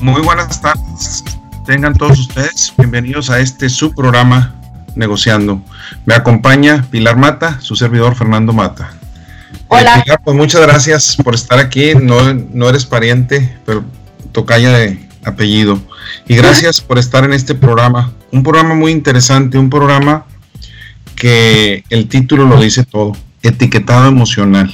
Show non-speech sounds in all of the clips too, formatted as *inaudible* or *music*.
Muy buenas tardes. Tengan todos ustedes bienvenidos a este su programa Negociando. Me acompaña Pilar Mata, su servidor Fernando Mata. Hola. Eh, Pilar, pues muchas gracias por estar aquí. No, no eres pariente, pero tocaya de apellido. Y gracias por estar en este programa. Un programa muy interesante, un programa que el título lo dice todo, etiquetado emocional.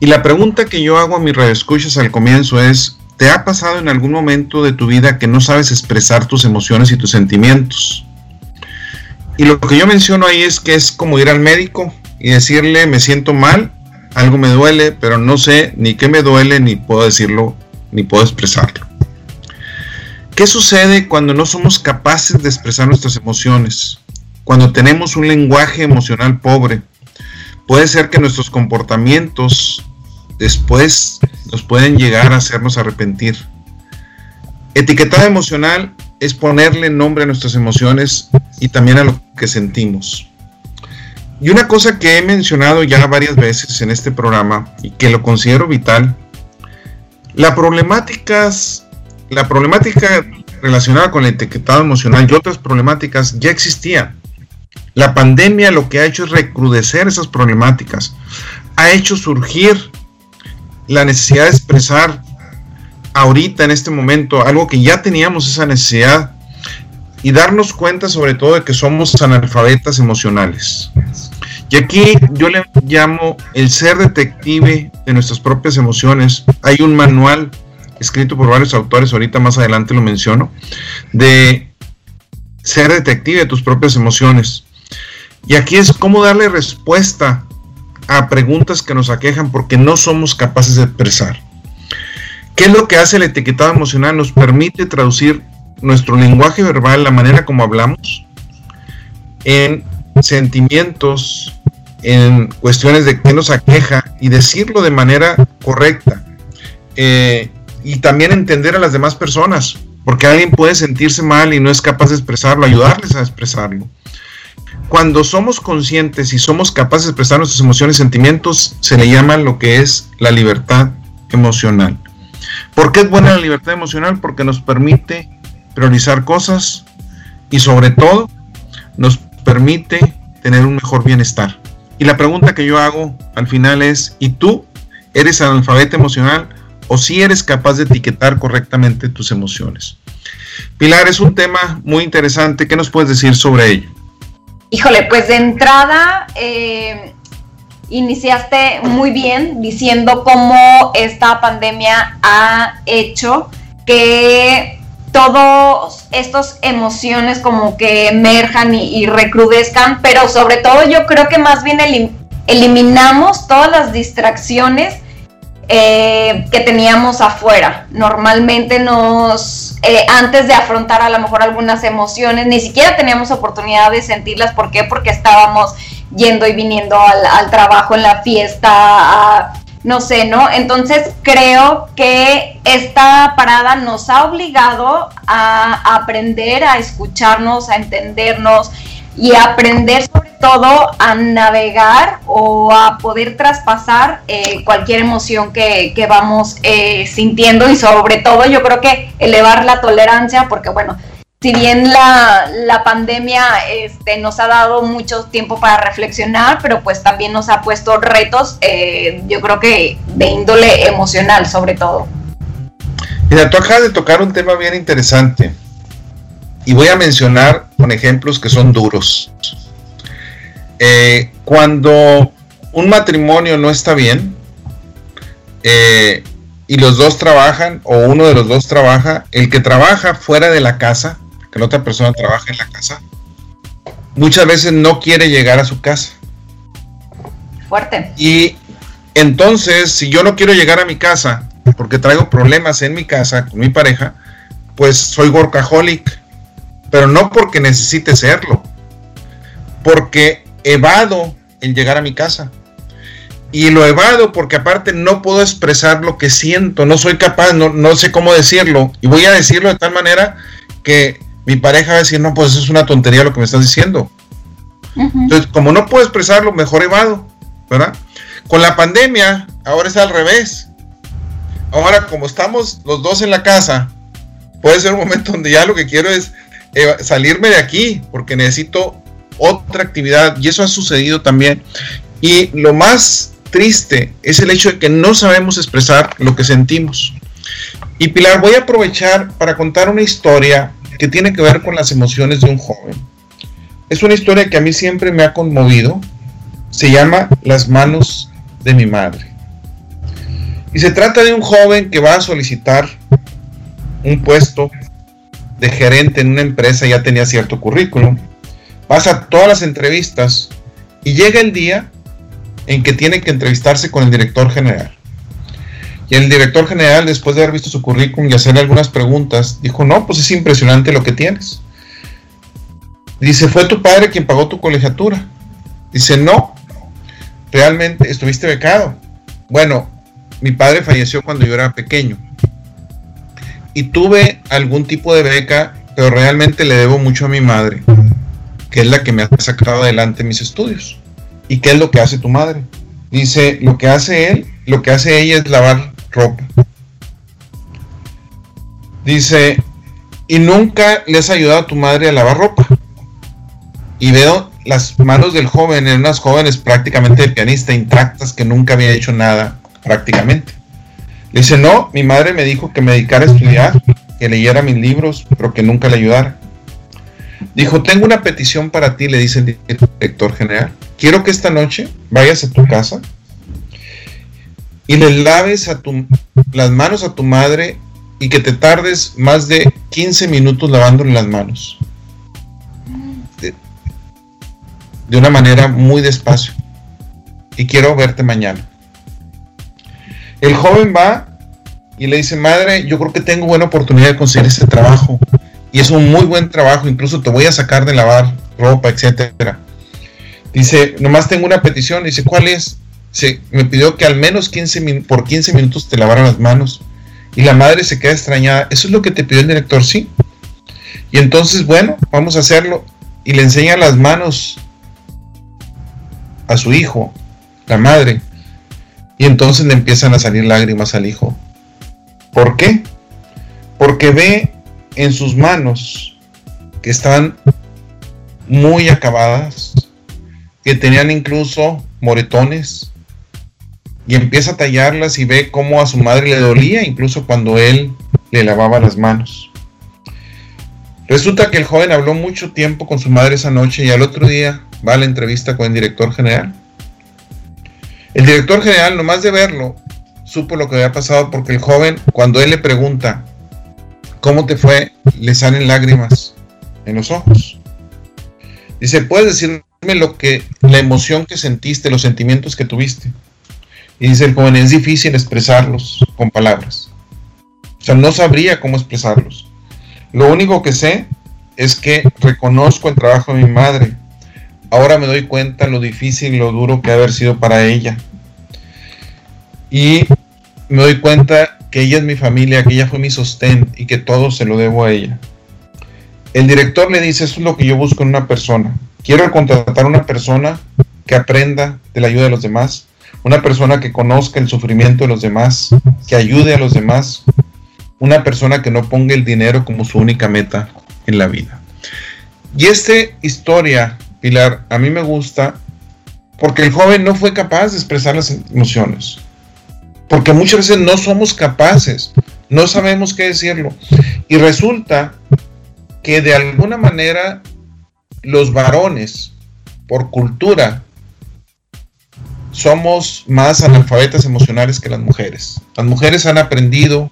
Y la pregunta que yo hago a mis redescuchas al comienzo es, ¿te ha pasado en algún momento de tu vida que no sabes expresar tus emociones y tus sentimientos? Y lo que yo menciono ahí es que es como ir al médico y decirle, me siento mal, algo me duele, pero no sé ni qué me duele, ni puedo decirlo, ni puedo expresarlo. ¿Qué sucede cuando no somos capaces de expresar nuestras emociones? Cuando tenemos un lenguaje emocional pobre. Puede ser que nuestros comportamientos después nos pueden llegar a hacernos arrepentir. Etiquetada emocional es ponerle nombre a nuestras emociones y también a lo que sentimos. Y una cosa que he mencionado ya varias veces en este programa y que lo considero vital, la problemáticas, la problemática relacionada con el etiquetado emocional y otras problemáticas ya existían. La pandemia lo que ha hecho es recrudecer esas problemáticas, ha hecho surgir la necesidad de expresar ahorita en este momento algo que ya teníamos esa necesidad y darnos cuenta sobre todo de que somos analfabetas emocionales. Y aquí yo le llamo el ser detective de nuestras propias emociones. Hay un manual escrito por varios autores, ahorita más adelante lo menciono, de ser detective de tus propias emociones. Y aquí es cómo darle respuesta a preguntas que nos aquejan porque no somos capaces de expresar. ¿Qué es lo que hace el etiquetado emocional? Nos permite traducir nuestro lenguaje verbal, la manera como hablamos, en sentimientos, en cuestiones de qué nos aqueja y decirlo de manera correcta. Eh, y también entender a las demás personas, porque alguien puede sentirse mal y no es capaz de expresarlo, ayudarles a expresarlo. Cuando somos conscientes y somos capaces de expresar nuestras emociones y sentimientos, se le llama lo que es la libertad emocional. ¿Por qué es buena la libertad emocional? Porque nos permite priorizar cosas y sobre todo nos permite tener un mejor bienestar. Y la pregunta que yo hago al final es, ¿y tú eres analfabeta emocional o si eres capaz de etiquetar correctamente tus emociones? Pilar, es un tema muy interesante. ¿Qué nos puedes decir sobre ello? Híjole, pues de entrada eh, iniciaste muy bien diciendo cómo esta pandemia ha hecho que todos estos emociones como que emerjan y, y recrudezcan, pero sobre todo yo creo que más bien elim eliminamos todas las distracciones eh, que teníamos afuera. Normalmente nos, eh, antes de afrontar a lo mejor algunas emociones, ni siquiera teníamos oportunidad de sentirlas. ¿Por qué? Porque estábamos yendo y viniendo al, trabajo, en la fiesta, no sé, ¿no? Entonces creo que esta parada nos ha obligado a aprender a escucharnos, a entendernos y aprender sobre todo a navegar o a poder traspasar eh, cualquier emoción que, que vamos eh, sintiendo y sobre todo yo creo que elevar la tolerancia porque bueno, si bien la, la pandemia este, nos ha dado mucho tiempo para reflexionar, pero pues también nos ha puesto retos, eh, yo creo que de índole emocional sobre todo. Mira, tú acabas de tocar un tema bien interesante y voy a mencionar con ejemplos que son duros. Eh, cuando un matrimonio no está bien eh, y los dos trabajan o uno de los dos trabaja, el que trabaja fuera de la casa, que la otra persona trabaja en la casa, muchas veces no quiere llegar a su casa. Fuerte. Y entonces, si yo no quiero llegar a mi casa porque traigo problemas en mi casa con mi pareja, pues soy workaholic, pero no porque necesite serlo, porque evado en llegar a mi casa. Y lo evado porque aparte no puedo expresar lo que siento, no soy capaz, no, no sé cómo decirlo. Y voy a decirlo de tal manera que mi pareja va a decir, no, pues es una tontería lo que me estás diciendo. Uh -huh. Entonces, como no puedo expresarlo, mejor evado, ¿verdad? Con la pandemia, ahora es al revés. Ahora, como estamos los dos en la casa, puede ser un momento donde ya lo que quiero es eh, salirme de aquí porque necesito otra actividad y eso ha sucedido también. Y lo más triste es el hecho de que no sabemos expresar lo que sentimos. Y Pilar, voy a aprovechar para contar una historia que tiene que ver con las emociones de un joven. Es una historia que a mí siempre me ha conmovido. Se llama Las manos de mi madre. Y se trata de un joven que va a solicitar un puesto de gerente en una empresa, ya tenía cierto currículum, pasa todas las entrevistas y llega el día en que tiene que entrevistarse con el director general. Y el director general, después de haber visto su currículum y hacerle algunas preguntas, dijo, no, pues es impresionante lo que tienes. Dice, ¿fue tu padre quien pagó tu colegiatura? Dice, no, realmente estuviste becado. Bueno, mi padre falleció cuando yo era pequeño. Y tuve algún tipo de beca, pero realmente le debo mucho a mi madre, que es la que me ha sacado adelante mis estudios. ¿Y qué es lo que hace tu madre? Dice, lo que hace él, lo que hace ella es lavar ropa. Dice, y nunca le has ayudado a tu madre a lavar ropa. Y veo las manos del joven, en unas jóvenes prácticamente de pianista, intactas, que nunca había hecho nada prácticamente. Dice, no, mi madre me dijo que me dedicara a estudiar, que leyera mis libros, pero que nunca le ayudara. Dijo, tengo una petición para ti, le dice el director general. Quiero que esta noche vayas a tu casa y le laves a las manos a tu madre y que te tardes más de 15 minutos lavándole las manos. De una manera muy despacio. Y quiero verte mañana. El joven va y le dice, madre, yo creo que tengo buena oportunidad de conseguir este trabajo. Y es un muy buen trabajo, incluso te voy a sacar de lavar ropa, etcétera. Dice, nomás tengo una petición. Dice, ¿cuál es? se, me pidió que al menos 15 por 15 minutos te lavaran las manos. Y la madre se queda extrañada. ¿Eso es lo que te pidió el director? Sí. Y entonces, bueno, vamos a hacerlo. Y le enseña las manos a su hijo, la madre. Y entonces le empiezan a salir lágrimas al hijo. ¿Por qué? Porque ve en sus manos que están muy acabadas, que tenían incluso moretones, y empieza a tallarlas y ve cómo a su madre le dolía, incluso cuando él le lavaba las manos. Resulta que el joven habló mucho tiempo con su madre esa noche y al otro día va a la entrevista con el director general. El director general, nomás de verlo, supo lo que había pasado porque el joven, cuando él le pregunta, ¿cómo te fue? Le salen lágrimas en los ojos. Dice, ¿puedes decirme lo que, la emoción que sentiste, los sentimientos que tuviste? Y dice el joven, es difícil expresarlos con palabras. O sea, no sabría cómo expresarlos. Lo único que sé es que reconozco el trabajo de mi madre. Ahora me doy cuenta lo difícil y lo duro que ha haber sido para ella. Y me doy cuenta que ella es mi familia, que ella fue mi sostén y que todo se lo debo a ella. El director le dice, eso es lo que yo busco en una persona. Quiero contratar a una persona que aprenda de la ayuda de los demás, una persona que conozca el sufrimiento de los demás, que ayude a los demás, una persona que no ponga el dinero como su única meta en la vida. Y esta historia, Pilar, a mí me gusta porque el joven no fue capaz de expresar las emociones. Porque muchas veces no somos capaces, no sabemos qué decirlo. Y resulta que de alguna manera los varones, por cultura, somos más analfabetas emocionales que las mujeres. Las mujeres han aprendido,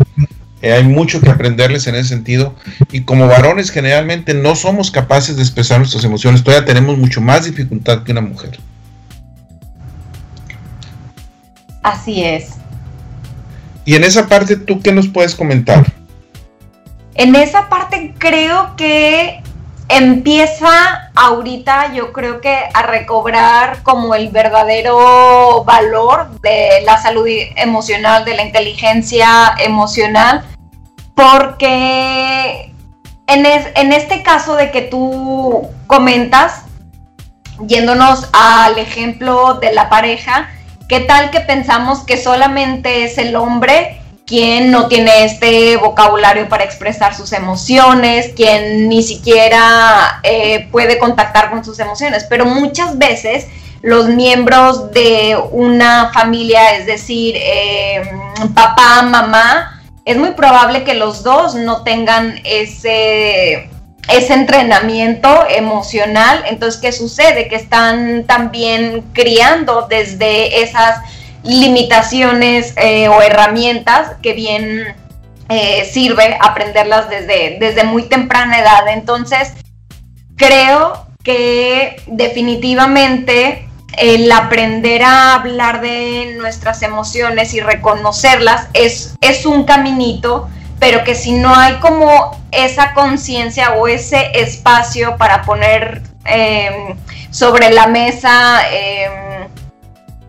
eh, hay mucho que aprenderles en ese sentido, y como varones generalmente no somos capaces de expresar nuestras emociones, todavía tenemos mucho más dificultad que una mujer. Así es. Y en esa parte, ¿tú qué nos puedes comentar? En esa parte creo que empieza ahorita yo creo que a recobrar como el verdadero valor de la salud emocional, de la inteligencia emocional, porque en, en este caso de que tú comentas, yéndonos al ejemplo de la pareja, ¿qué tal que pensamos que solamente es el hombre quien no tiene este vocabulario para expresar sus emociones, quien ni siquiera eh, puede contactar con sus emociones, pero muchas veces los miembros de una familia, es decir, eh, papá, mamá, es muy probable que los dos no tengan ese, ese entrenamiento emocional. Entonces, ¿qué sucede? Que están también criando desde esas limitaciones eh, o herramientas que bien eh, sirve aprenderlas desde, desde muy temprana edad. Entonces, creo que definitivamente el aprender a hablar de nuestras emociones y reconocerlas es, es un caminito, pero que si no hay como esa conciencia o ese espacio para poner em, sobre la mesa em,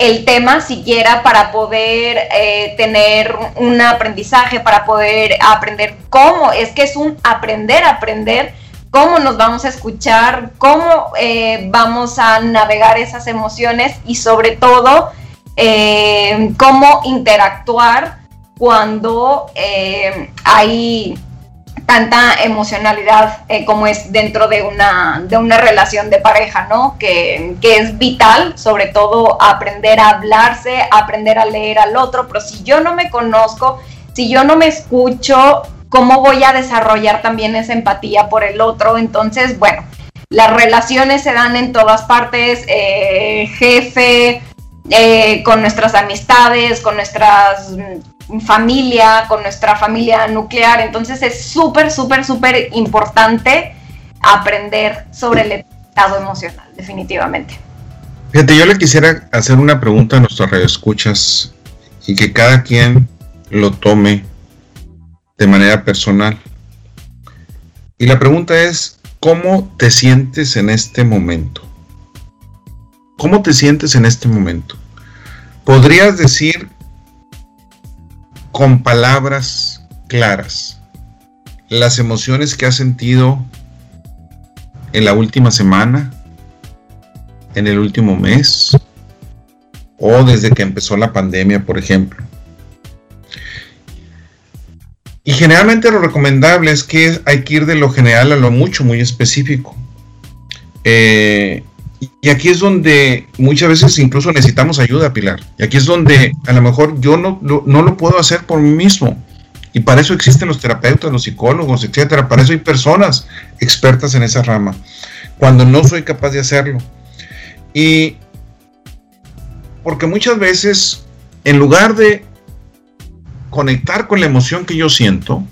el tema siquiera para poder eh, tener un aprendizaje, para poder aprender cómo, es que es un aprender, aprender cómo nos vamos a escuchar, cómo eh, vamos a navegar esas emociones y sobre todo eh, cómo interactuar cuando hay tanta emocionalidad eh, como es dentro de una, de una relación de pareja, ¿no? Que, que, es vital, sobre todo aprender a hablarse, aprender a leer al otro, pero si yo no me conozco, si yo no me escucho, ¿cómo voy a desarrollar también esa empatía por el otro? Entonces, bueno, las relaciones se dan en todas partes, eh, jefe, eh, con nuestras amistades, con nuestras familia, con nuestra familia nuclear. Entonces es súper, súper, súper importante aprender sobre el estado emocional, definitivamente. Fíjate, yo le quisiera hacer una pregunta a nuestros radioescuchas y que cada quien lo tome de manera personal. Y la pregunta es, ¿cómo te sientes en este momento? ¿Cómo te sientes en este momento? ¿Podrías decir con palabras claras las emociones que has sentido en la última semana, en el último mes o desde que empezó la pandemia, por ejemplo. Y generalmente lo recomendable es que hay que ir de lo general a lo mucho, muy específico. Eh, y aquí es donde muchas veces incluso necesitamos ayuda, Pilar. Y aquí es donde a lo mejor yo no, no, lo puedo hacer por mí mismo. Y para eso existen los terapeutas, los psicólogos, etcétera. Para eso hay personas expertas en esa rama. Cuando no soy capaz de hacerlo. Y porque muchas veces, en lugar de conectar con la emoción que yo siento,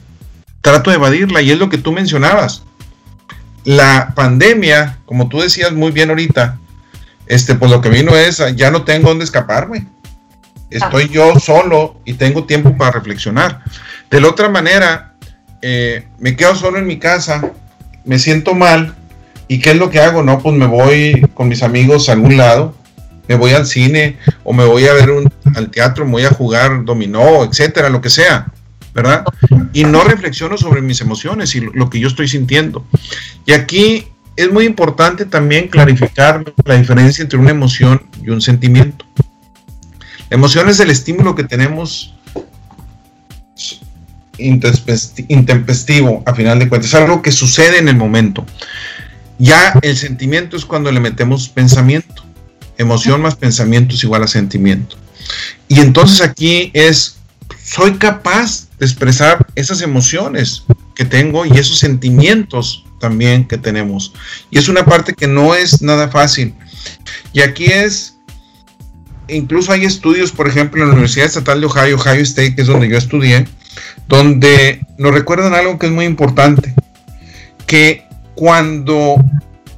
trato de evadirla. Y es lo que tú mencionabas la pandemia, como tú decías muy bien ahorita, este, pues lo que vino es, ya no tengo dónde escaparme. Estoy ah. yo solo y tengo tiempo para reflexionar. De la otra manera, eh, me quedo solo en mi casa, me siento mal, ¿y qué es lo que hago? No, pues me voy con mis amigos a algún lado, me voy al cine o me voy a ver un, al teatro, me voy a jugar dominó, etcétera, lo que sea. ¿Verdad? Y no reflexiono sobre mis emociones y lo que yo estoy sintiendo. Y aquí es muy importante también clarificar la diferencia entre una emoción y un sentimiento. La emoción es el estímulo que tenemos intempestivo, a final de cuentas, es algo que sucede en el momento. Ya el sentimiento es cuando le metemos pensamiento. Emoción más pensamiento es igual a sentimiento. Y entonces aquí es, soy capaz de expresar esas emociones que tengo y esos sentimientos también que tenemos. Y es una parte que no es nada fácil. Y aquí es, incluso hay estudios, por ejemplo, en la Universidad Estatal de Ohio, Ohio State, que es donde yo estudié, donde nos recuerdan algo que es muy importante, que cuando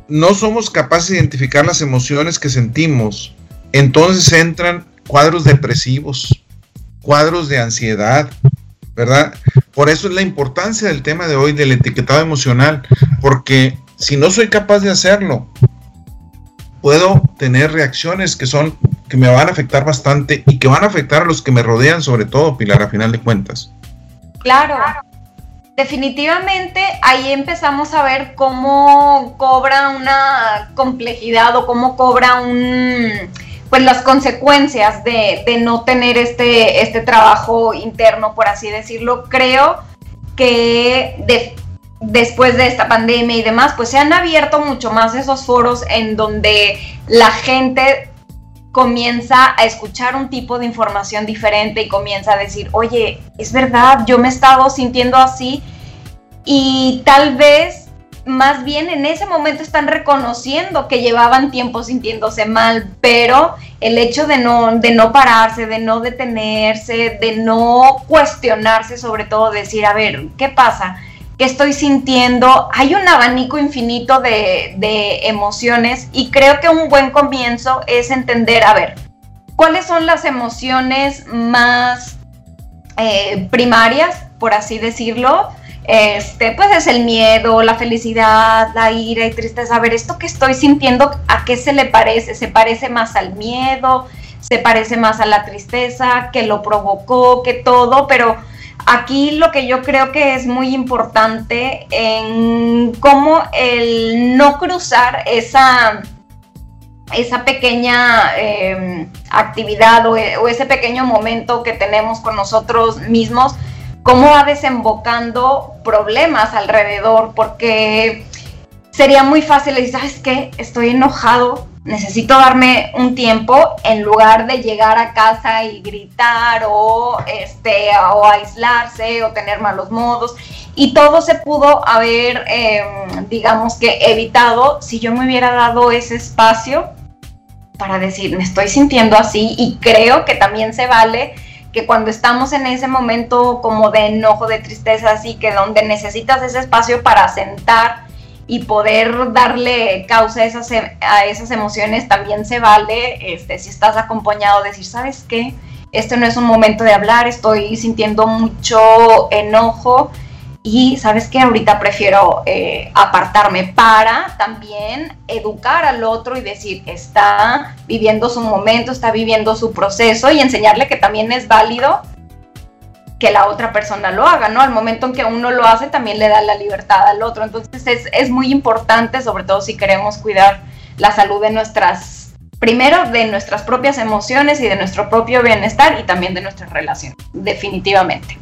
no somos capaces de identificar las emociones que sentimos, entonces entran cuadros depresivos, cuadros de ansiedad, ¿verdad? Por eso es la importancia del tema de hoy del etiquetado emocional, porque si no soy capaz de hacerlo, puedo tener reacciones que son que me van a afectar bastante y que van a afectar a los que me rodean, sobre todo, Pilar, a final de cuentas. Claro. Definitivamente ahí empezamos a ver cómo cobra una complejidad o cómo cobra un pues las consecuencias de, no tener este, este trabajo interno, por así decirlo. Creo que después de esta pandemia y demás, pues se han abierto mucho más esos foros en donde la gente comienza a escuchar un tipo de información diferente y comienza a decir, oye, es verdad, yo me he estado sintiendo así y tal vez más bien en ese momento están reconociendo que llevaban tiempo sintiéndose mal, pero el hecho de no, de no pararse, de no detenerse, de no cuestionarse, sobre todo decir, a ver, ¿qué pasa? ¿Qué estoy sintiendo? Hay un abanico infinito de, emociones y creo que un buen comienzo es entender, a ver, ¿cuáles son las emociones más eh, primarias, por así decirlo? Este, pues es el miedo, la felicidad, la ira y tristeza. A ver, esto que estoy sintiendo, ¿a qué se le parece? ¿Se parece más al miedo? ¿Se parece más a la tristeza? ¿Que lo provocó? ¿Que todo? Pero aquí lo que yo creo que es muy importante en cómo el no cruzar esa esa pequeña em, actividad o, o, ese pequeño momento que tenemos con nosotros mismos, cómo va desembocando problemas alrededor, porque sería muy fácil decir, ¿sabes qué? Estoy enojado, necesito darme un tiempo en lugar de llegar a casa y gritar o, este, o aislarse o tener malos modos. Y todo se pudo haber, em, digamos que, evitado si yo me hubiera dado ese espacio para decir, me estoy sintiendo así y creo que también se vale que cuando estamos en ese momento como de enojo, de tristeza, así que donde necesitas ese espacio para sentar y poder darle causa a esas, a esas emociones, también se vale, este, si estás acompañado, decir, ¿sabes qué? Este no es un momento de hablar, estoy sintiendo mucho enojo y sabes que ahorita prefiero eh, apartarme para también educar al otro y decir, está viviendo su momento, está viviendo su proceso y enseñarle que también es válido que la otra persona lo haga, ¿no? Al momento en que uno lo hace, también le da la libertad al otro. Entonces es, es muy importante, sobre todo si queremos cuidar la salud de nuestras, primero de nuestras propias emociones y de nuestro propio bienestar y también de nuestras relaciones, definitivamente.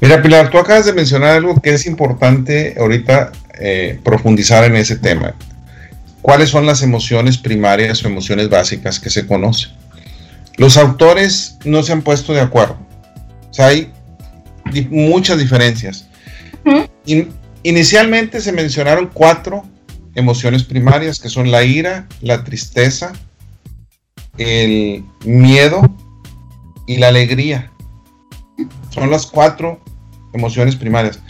Mira, Pilar, tú acabas de mencionar algo que es importante ahorita eh, profundizar en ese tema. ¿Cuáles son las emociones primarias o emociones básicas que se conocen? Los autores no se han puesto de acuerdo. O sea, hay muchas diferencias. inicialmente se mencionaron cuatro emociones primarias, que son la ira, la tristeza, el miedo y la alegría. Son las cuatro emociones primarias.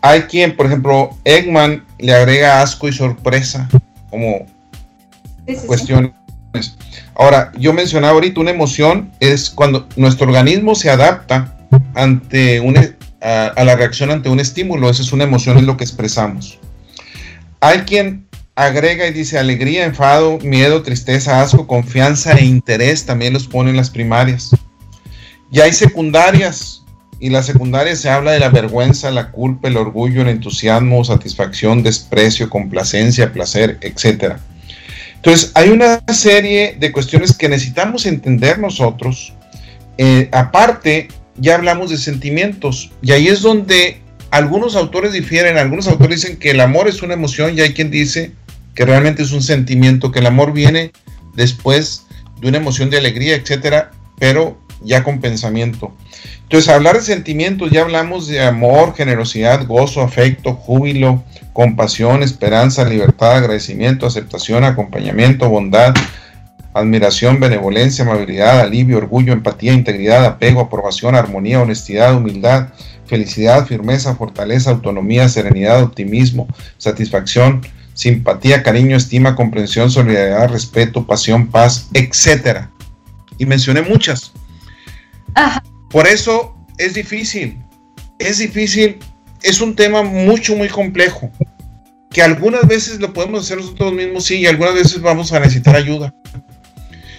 Hay quien, por ejemplo, Eggman le agrega asco y sorpresa como cuestiones. Ahora, yo mencionaba ahorita una emoción es cuando nuestro organismo se adapta ante una, a, la reacción ante un estímulo. Esa es una emoción, es lo que expresamos. Hay quien agrega y dice alegría, enfado, miedo, tristeza, asco, confianza e interés. También los pone en las primarias. Y hay secundarias, y la secundaria se habla de la vergüenza, la culpa, el orgullo, el entusiasmo, satisfacción, desprecio, complacencia, placer, etc. Entonces, hay una serie de cuestiones que necesitamos entender nosotros. Eh, aparte, ya hablamos de sentimientos y ahí es donde algunos autores difieren. Algunos autores dicen que el amor es una emoción y hay quien dice que realmente es un sentimiento, que el amor viene después de una emoción de alegría, etcétera, pero ya con pensamiento. Entonces, hablar de sentimientos, ya hablamos de amor, generosidad, gozo, afecto, júbilo, compasión, esperanza, libertad, agradecimiento, aceptación, acompañamiento, bondad, admiración, benevolencia, amabilidad, alivio, orgullo, empatía, integridad, apego, aprobación, armonía, honestidad, humildad, felicidad, firmeza, fortaleza, autonomía, serenidad, optimismo, satisfacción, simpatía, cariño, estima, comprensión, solidaridad, respeto, pasión, paz, etc. Y mencioné muchas. Ajá. Por eso es difícil, es difícil, es un tema mucho, muy complejo, que algunas veces lo podemos hacer nosotros mismos, sí, y algunas veces vamos a necesitar ayuda.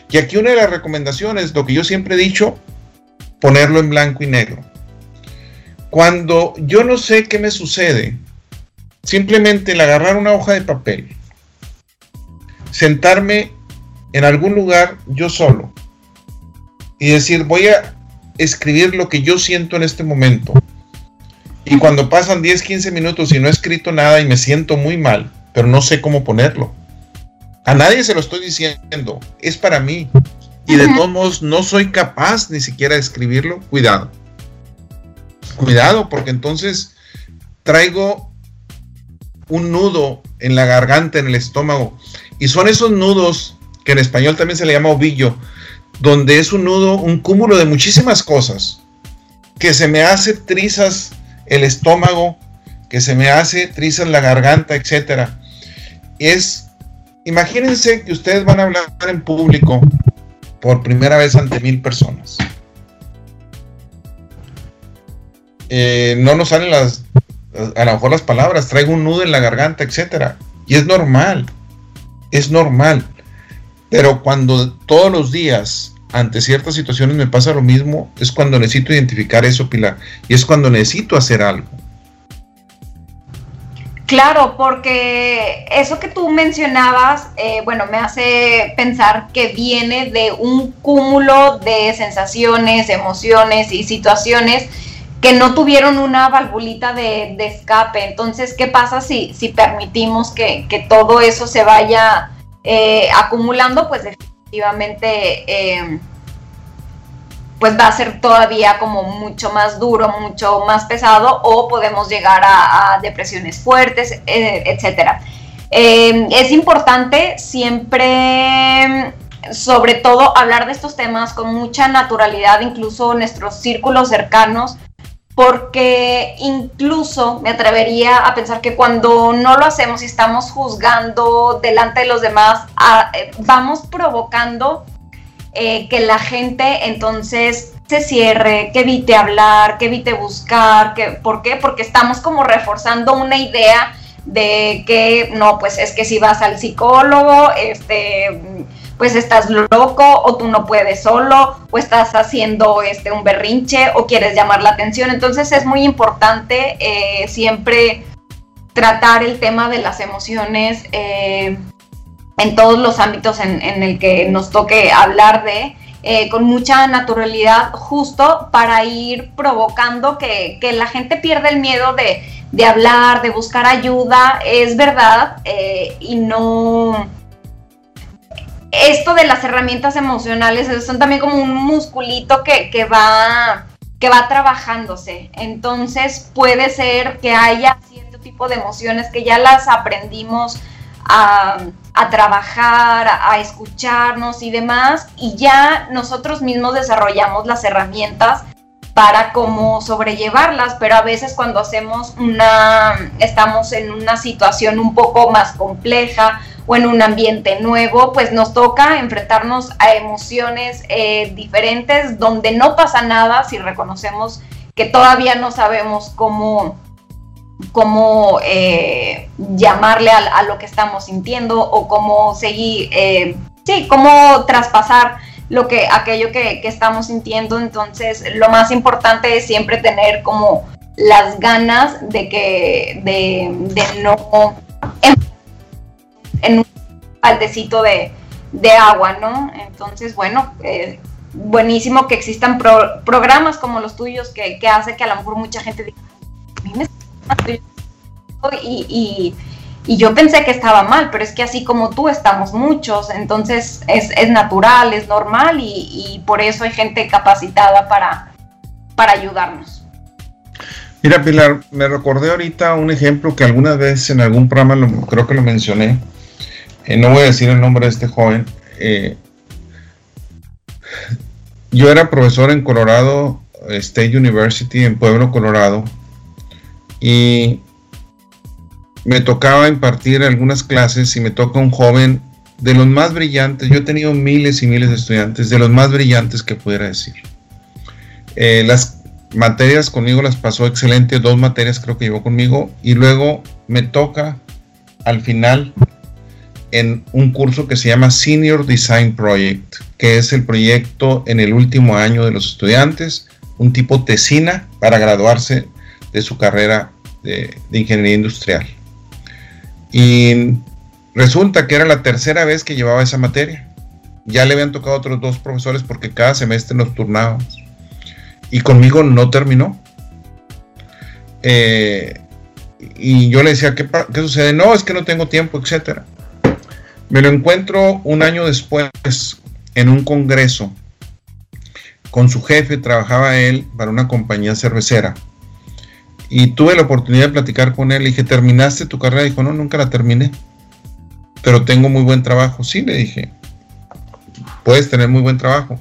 Y aquí una de las recomendaciones, lo que yo siempre he dicho, ponerlo en blanco y negro. Cuando yo no sé qué me sucede, simplemente el agarrar una hoja de papel, sentarme en algún lugar yo solo y decir, voy a escribir lo que yo siento en este momento. Y cuando pasan 10, 15 minutos y no he escrito nada y me siento muy mal, pero no sé cómo ponerlo. A nadie se lo estoy diciendo, es para mí. Y de todos modos no soy capaz ni siquiera de escribirlo, cuidado. Cuidado, porque entonces traigo un nudo en la garganta, en el estómago. Y son esos nudos que en español también se le llama ovillo, donde es un nudo, un cúmulo de muchísimas cosas, que se me hace trizas el estómago, que se me hace trizas la garganta, etcétera. Es, imagínense que ustedes van a hablar en público por primera vez ante mil personas. Eh, no nos salen las, a lo mejor las palabras, traigo un nudo en la garganta, etcétera. Y es normal, es normal. Pero cuando todos los días, ante ciertas situaciones, me pasa lo mismo, es cuando necesito identificar eso, Pilar. Y es cuando necesito hacer algo. Claro, porque eso que tú mencionabas, eh, bueno, me hace pensar que viene de un cúmulo de sensaciones, emociones y situaciones que no tuvieron una valvulita de, escape. Entonces, ¿qué pasa si, si permitimos que, que todo eso se vaya eh, acumulando, pues definitivamente eh, pues va a ser todavía como mucho más duro, mucho más pesado o podemos llegar a, depresiones fuertes, eh, etcétera. es importante siempre, sobre todo, hablar de estos temas con mucha naturalidad, incluso nuestros círculos cercanos, porque incluso me atrevería a pensar que cuando no lo hacemos y estamos juzgando delante de los demás, eh, vamos provocando eh, que la gente entonces se cierre, que evite hablar, que evite buscar, ¿por qué? Porque estamos como reforzando una idea de que no, pues es que si vas al psicólogo, este pues estás loco o tú no puedes solo o estás haciendo este un berrinche o quieres llamar la atención. Entonces es muy importante eh, siempre tratar el tema de las emociones eh, en todos los ámbitos en, el que nos toque hablar de. Eh, con mucha naturalidad justo para ir provocando que, la gente pierda el miedo de, de, hablar, de buscar ayuda, es verdad, y no, esto de las herramientas emocionales son también como un musculito que, va, que va trabajándose. Entonces puede ser que haya cierto tipo de emociones que ya las aprendimos a, trabajar, a, escucharnos y demás, y ya nosotros mismos desarrollamos las herramientas para cómo sobrellevarlas, pero a veces cuando hacemos una, estamos en una situación un poco más compleja o en un ambiente nuevo, pues nos toca enfrentarnos a emociones eh, diferentes donde no pasa nada si reconocemos que todavía no sabemos cómo, cómo eh, llamarle a, lo que estamos sintiendo o cómo seguir, eh, sí, cómo traspasar lo que, aquello que, estamos sintiendo. Entonces, lo más importante es siempre tener como las ganas de que, de, de no en un baldecito de, agua, ¿no? Entonces, bueno, eh, buenísimo que existan programas como los tuyos que, hace que a lo mejor mucha gente diga, me y, y, yo pensé que estaba mal, pero es que así como tú estamos muchos, entonces es, natural, es normal y, por eso hay gente capacitada para, para ayudarnos. Mira, Pilar, me recordé ahorita un ejemplo que alguna vez en algún programa creo que lo mencioné, eh, no voy a decir el nombre de este joven, eh, yo era profesor en Colorado State University en Pueblo, Colorado, y me tocaba impartir algunas clases y me toca un joven de los más brillantes, yo he tenido miles y miles de estudiantes, de los más brillantes que pudiera decir. Eh, las materias conmigo las pasó excelente, dos materias creo que llevó conmigo, y luego me toca al final en un curso que se llama Senior Design Project, que es el proyecto en el último año de los estudiantes, un tipo tesina para graduarse de su carrera de, ingeniería industrial. Y resulta que era la tercera vez que llevaba esa materia. ya le habían tocado otros dos profesores porque cada semestre nos turnábamos. Y conmigo no terminó. Eh, y yo le decía, ¿qué, ¿qué, sucede? No, es que no tengo tiempo, etcétera. Me lo encuentro un año después en un congreso. Con su jefe trabajaba él para una compañía cervecera. Y tuve la oportunidad de platicar con él. Le dije, ¿terminaste tu carrera? Dijo, no, nunca la terminé. Pero tengo muy buen trabajo. Sí, le dije, puedes tener muy buen trabajo.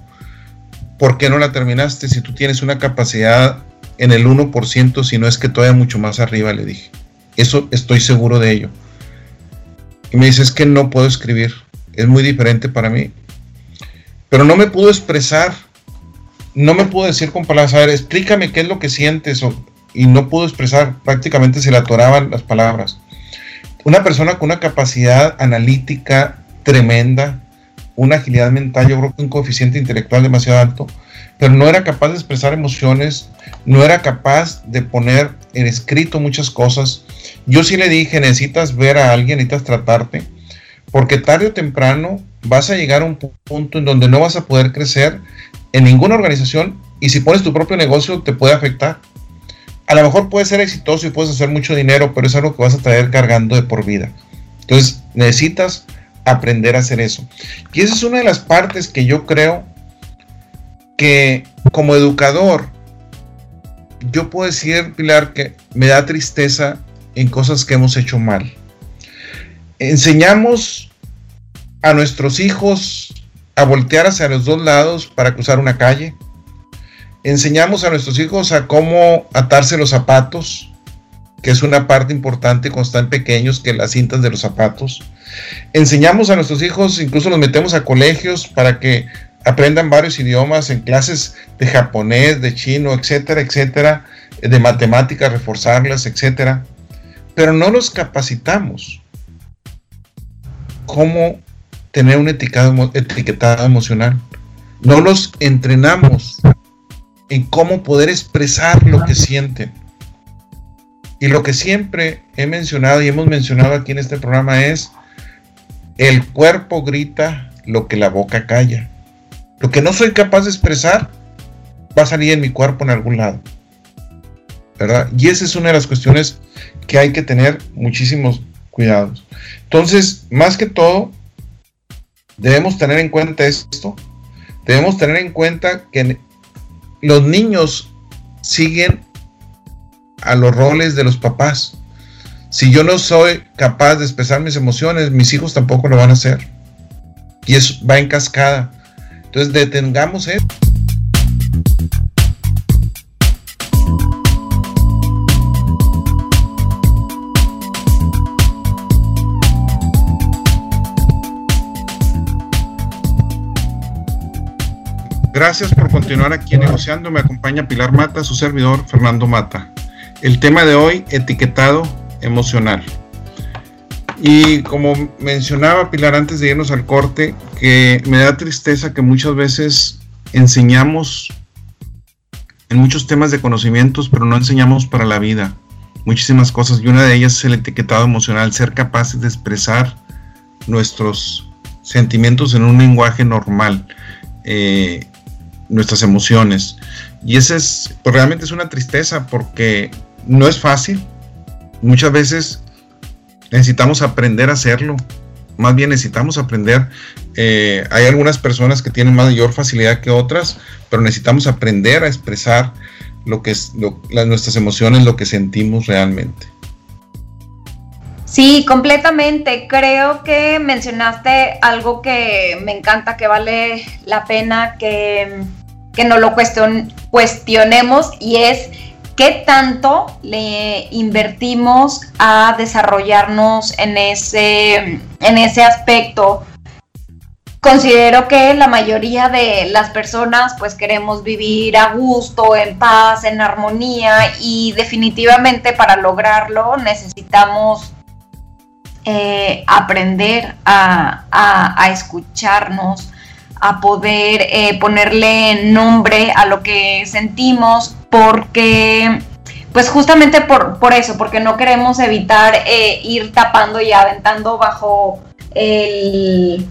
¿Por qué no la terminaste si tú tienes una capacidad en el 1%, si no es que todavía mucho más arriba? Le dije. Eso estoy seguro de ello. Y me dice, es que no puedo escribir. Es muy diferente para mí. Pero no me pudo expresar. No me pudo decir con palabras, a ver, explícame qué es lo que sientes. y no pudo expresar. Prácticamente se le atoraban las palabras. Una persona con una capacidad analítica tremenda, una agilidad mental, yo creo que un coeficiente intelectual demasiado alto, pero no era capaz de expresar emociones, no era capaz de poner en escrito muchas cosas. Yo sí le dije, necesitas ver a alguien, necesitas tratarte, porque tarde o temprano vas a llegar a un punto en donde no vas a poder crecer en ninguna organización y si pones tu propio negocio te puede afectar. A lo mejor puedes ser exitoso y puedes hacer mucho dinero, pero es algo que vas a traer cargando de por vida. Entonces necesitas aprender a hacer eso. Y esa es una de las partes que yo creo que como educador, yo puedo decir, Pilar, que me da tristeza en cosas que hemos hecho mal. Enseñamos a nuestros hijos a voltear hacia los dos lados para cruzar una calle. Enseñamos a nuestros hijos a cómo atarse los zapatos, que es una parte importante cuando están pequeños, que las cintas de los zapatos. Enseñamos a nuestros hijos, incluso los metemos a colegios para que aprendan varios idiomas en clases de japonés, de chino, etcétera, etcétera, de matemáticas, reforzarlas, etcétera. Pero no los capacitamos cómo tener un etiquetado, etiquetado emocional. No los entrenamos en cómo poder expresar lo que sienten. Y lo que siempre he mencionado y hemos mencionado aquí en este programa es el cuerpo grita lo que la boca calla. Lo que no soy capaz de expresar va a salir en mi cuerpo en algún lado. ¿Verdad? Y esa es una de las cuestiones que hay que tener muchísimos cuidados. Entonces, más que todo, debemos tener en cuenta esto. Debemos tener en cuenta que los niños siguen a los roles de los papás. Si yo no soy capaz de expresar mis emociones, mis hijos tampoco lo van a hacer. Y eso va en cascada. Entonces detengamos eso. Gracias por continuar aquí negociando. Me acompaña Pilar Mata, su servidor Fernando Mata. El tema de hoy, etiquetado emocional. Y como mencionaba Pilar antes de irnos al corte, que me da tristeza que muchas veces enseñamos en muchos temas de conocimientos, pero no enseñamos para la vida muchísimas cosas. Y una de ellas es el etiquetado emocional, ser capaces de expresar nuestros sentimientos en un lenguaje normal, eh, nuestras emociones. Y ese es, pues realmente es una tristeza porque no es fácil, muchas veces necesitamos aprender a hacerlo. Más bien necesitamos aprender. Eh, hay algunas personas que tienen mayor facilidad que otras, pero necesitamos aprender a expresar lo que es nuestras emociones, lo que sentimos realmente. Sí, completamente. Creo que mencionaste algo que me encanta, que vale la pena que, que no lo cuestionemos y es ¿Qué tanto le invertimos a desarrollarnos en ese, en ese aspecto? Considero que la mayoría de las personas pues queremos vivir a gusto, en paz, en armonía y definitivamente para lograrlo necesitamos eh, aprender a, escucharnos, a poder eh, ponerle nombre a lo que sentimos, porque, pues justamente por, por eso, porque no queremos evitar eh, ir tapando y aventando bajo el,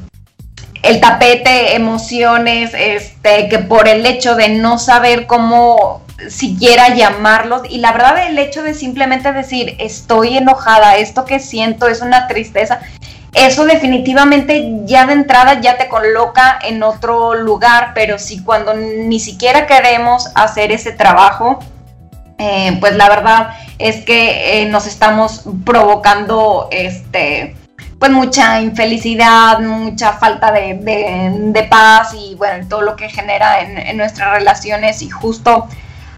el tapete, emociones, este, que por el hecho de no saber cómo siquiera llamarlos y la verdad el hecho de simplemente decir estoy enojada, esto que siento es una tristeza, eso definitivamente ya de entrada ya te coloca en otro lugar, pero si cuando ni siquiera queremos hacer ese trabajo, eh, pues la verdad es que eh, nos estamos provocando este pues mucha infelicidad, mucha falta de, paz y bueno, todo lo que genera en, en, nuestras relaciones. Y justo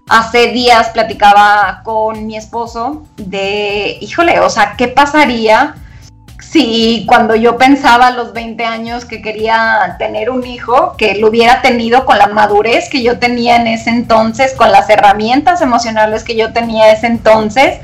hace días platicaba con mi esposo de, híjole, o sea, ¿qué pasaría si cuando yo pensaba a los 20 años que quería tener un hijo, que lo hubiera tenido con la madurez que yo tenía en ese entonces, con las herramientas emocionales que yo tenía en ese entonces,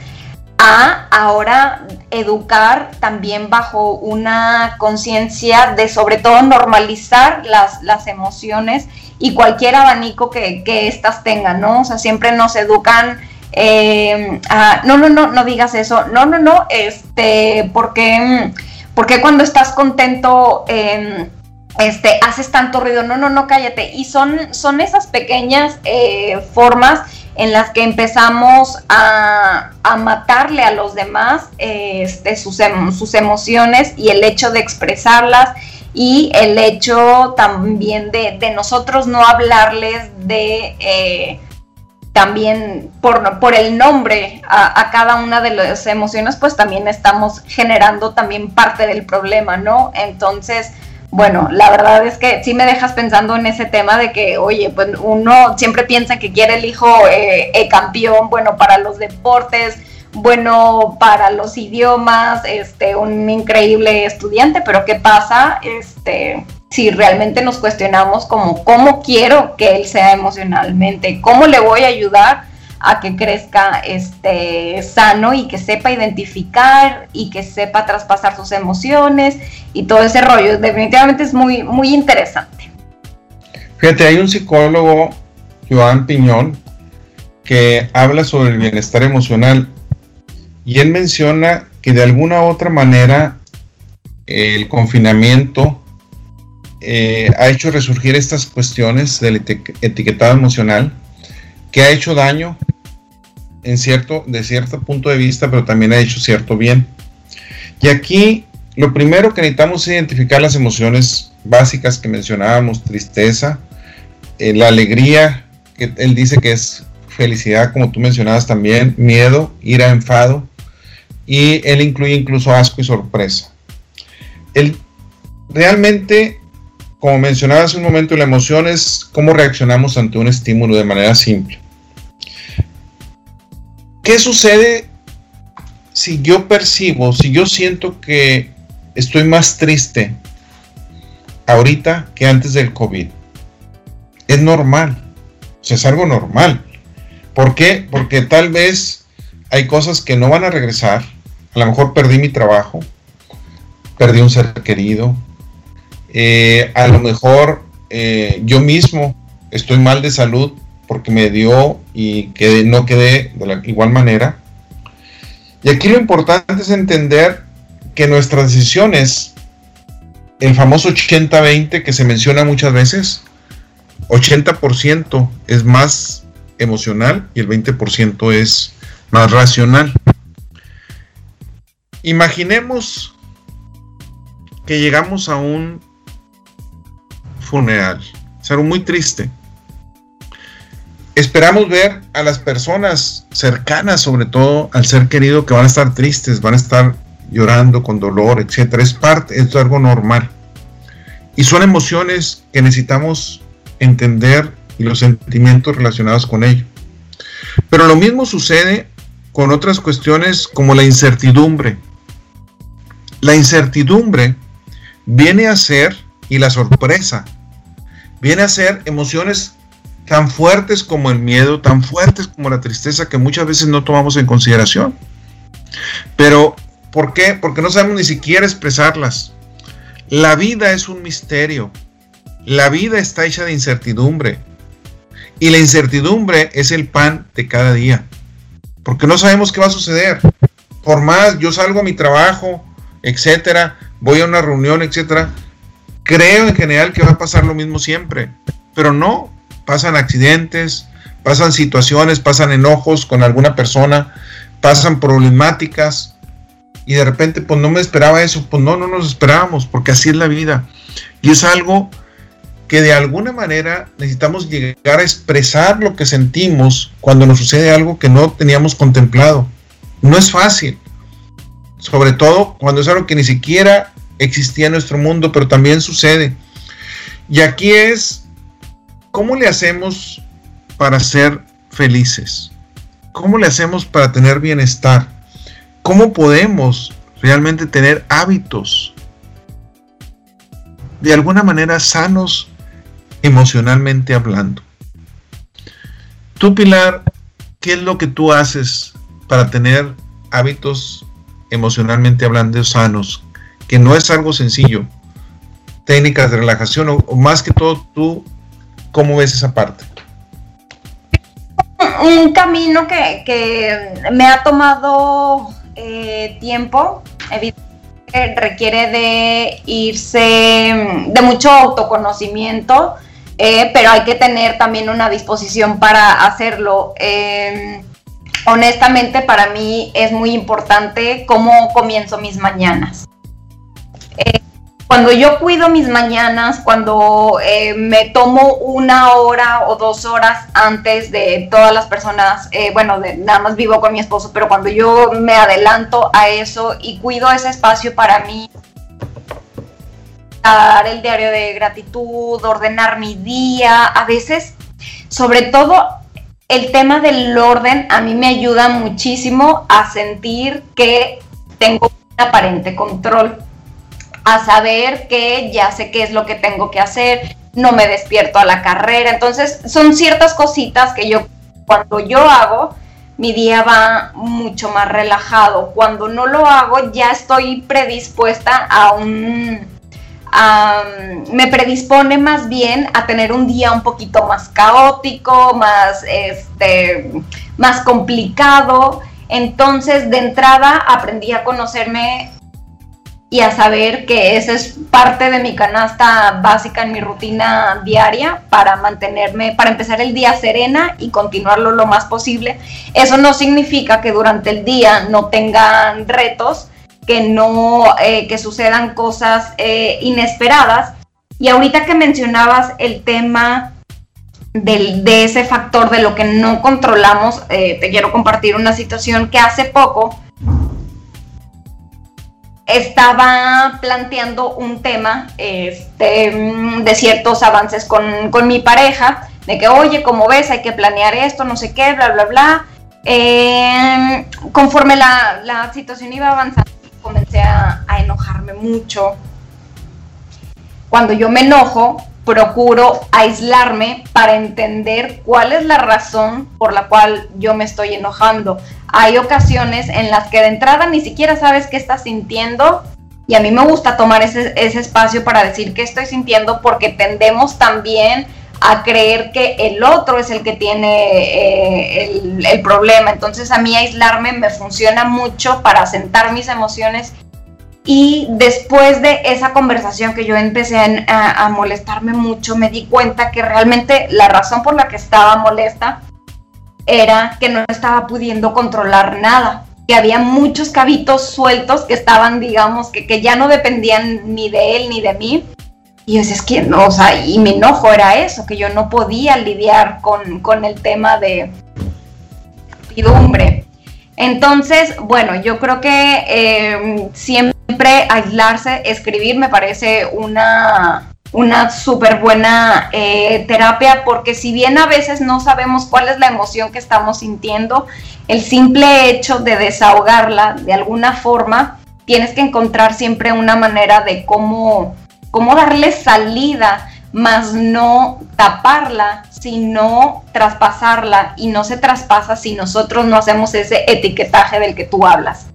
a ahora educar también bajo una conciencia de sobre todo normalizar las, las emociones y cualquier abanico que, que tengan, ¿no? O sea, siempre nos educan eh, no, no, no, no digas eso, no, no, no, este, porque, porque cuando estás contento, em, este, haces tanto ruido, no, no, no, cállate. Y son, son esas pequeñas eh, formas en las que empezamos a, matarle a los demás este, sus, em, sus emociones y el hecho de expresarlas y el hecho también de, de nosotros no hablarles de... Eh, también por, por el nombre a, cada una de las emociones, pues también estamos generando también parte del problema, ¿no? Entonces, bueno, la verdad es que sí me dejas pensando en ese tema de que, oye, pues uno siempre piensa que quiere el hijo eh, campeón, bueno, para los deportes, bueno para los idiomas, este, un increíble estudiante, pero ¿qué pasa? Este, si realmente nos cuestionamos como cómo quiero que él sea emocionalmente, cómo le voy a ayudar a que crezca este sano y que sepa identificar y que sepa traspasar sus emociones y todo ese rollo. Definitivamente es muy, muy interesante. Fíjate, hay un psicólogo, Joan Piñón, que habla sobre el bienestar emocional y él menciona que de alguna u otra manera el confinamiento eh, ha hecho resurgir estas cuestiones del etiquetado emocional que ha hecho daño en cierto, de cierto punto de vista, pero también ha hecho cierto bien. Y aquí lo primero que necesitamos es identificar las emociones básicas que mencionábamos, tristeza, eh, la alegría, que él dice que es felicidad, como tú mencionabas también, miedo, ira, enfado, y él incluye incluso asco y sorpresa. Él realmente como mencionaba hace un momento, la emoción es cómo reaccionamos ante un estímulo de manera simple. ¿Qué sucede si yo percibo, si yo siento que estoy más triste ahorita que antes del COVID? Es normal, es algo normal. ¿Por qué? Porque tal vez hay cosas que no van a regresar. A lo mejor perdí mi trabajo, perdí un ser querido, eh, a lo mejor eh, yo mismo estoy mal de salud porque me dio y que no quedé de la igual manera. Y aquí lo importante es entender que nuestras decisiones, el famoso 80-20 que se menciona muchas veces, 80% es más emocional y el 20% es más racional. Imaginemos que llegamos a un funeral. Es algo muy triste. Esperamos ver a las personas cercanas, sobre todo al ser querido, que van a estar tristes, van a estar llorando con dolor, etcétera. Es parte, es algo normal. Y son emociones que necesitamos entender y los sentimientos relacionados con ello. Pero lo mismo sucede con otras cuestiones como la incertidumbre. La incertidumbre viene a ser, y la sorpresa, viene a ser emociones tan fuertes como el miedo, tan fuertes como la tristeza que muchas veces no tomamos en consideración. Pero, ¿por qué? Porque no sabemos ni siquiera expresarlas. La vida es un misterio. La vida está hecha de incertidumbre. Y la incertidumbre es el pan de cada día. Porque no sabemos qué va a suceder. Por más yo salgo a mi trabajo, etcétera, voy a una reunión, etcétera, creo en general que va a pasar lo mismo siempre, pero no, pasan accidentes, pasan situaciones, pasan enojos con alguna persona, pasan problemáticas y de repente pues no me esperaba eso, pues no, no nos esperábamos, porque así es la vida. Y es algo que de alguna manera necesitamos llegar a expresar lo que sentimos cuando nos sucede algo que no teníamos contemplado. No es fácil, sobre todo cuando es algo que ni siquiera existía en nuestro mundo, pero también sucede. Y aquí es, ¿cómo le hacemos para ser felices? ¿Cómo le hacemos para tener bienestar? ¿Cómo podemos realmente tener hábitos de alguna manera sanos emocionalmente hablando? Tú, Pilar, ¿qué es lo que tú haces para tener hábitos emocionalmente hablando sanos? Que no es algo sencillo. Técnicas de relajación o, más que todo tú, ¿cómo ves esa parte? Un camino que, me ha tomado eh, tiempo, evidentemente requiere de irse, de mucho autoconocimiento, eh, pero hay que tener también una disposición para hacerlo. Em, honestamente, para mí es muy importante cómo comienzo mis mañanas. Eh, cuando yo cuido mis mañanas, cuando eh, me tomo una hora o dos horas antes de todas las personas, bueno, nada más vivo con mi esposo, pero cuando yo me adelanto a eso y cuido ese espacio para mí, el diario de gratitud, ordenar mi día, a veces, sobre todo el tema del orden a mí me ayuda muchísimo a sentir que tengo un aparente control, a saber que ya sé qué es lo que tengo que hacer, no me despierto a la carrera, entonces son ciertas cositas que yo cuando yo hago, mi día va mucho más relajado. Cuando no lo hago, ya estoy predispuesta a un me predispone más bien a tener un día un poquito más caótico, más, este, más complicado. Entonces, de entrada, aprendí a conocerme y a saber que esa es parte de mi canasta básica en mi rutina diaria para mantenerme, para empezar el día serena y continuarlo lo más posible. Eso no significa que durante el día no tengan retos, que no, eh, que sucedan cosas eh, inesperadas. Y ahorita que mencionabas el tema del, de ese factor de lo que no controlamos, eh, te quiero compartir una situación que hace poco estaba planteando un tema este, de ciertos avances con, con, mi pareja, de que, oye, como ves, hay que planear esto, no sé qué, bla, bla, bla. conforme la, la situación iba avanzando, comencé a, enojarme mucho. Cuando yo me enojo, procuro aislarme para entender cuál es la razón por la cual yo me estoy enojando. Hay ocasiones en las que de entrada ni siquiera sabes qué estás sintiendo y a mí me gusta tomar ese, espacio para decir qué estoy sintiendo porque tendemos también a creer que el otro es el que tiene eh, el, el, problema. Entonces a mí aislarme me funciona mucho para sentar mis emociones y después de esa conversación que yo empecé a, molestarme mucho, me di cuenta que realmente la razón por la que estaba molesta era que no estaba pudiendo controlar nada, que había muchos cabitos sueltos que estaban, digamos, que, que ya no dependían ni de él ni de mí y yo es que no, o sea, y mi enojo era eso, que yo no podía lidiar con, el tema de. Entonces, bueno, yo creo que eh, siempre aislarse, escribir me parece una, una súper buena eh, terapia porque si bien a veces no sabemos cuál es la emoción que estamos sintiendo, el simple hecho de desahogarla de alguna forma, tienes que encontrar siempre una manera de cómo cómo darle salida, más no taparla, sino traspasarla. Y no se traspasa si nosotros no hacemos ese etiquetaje del que tú hablas.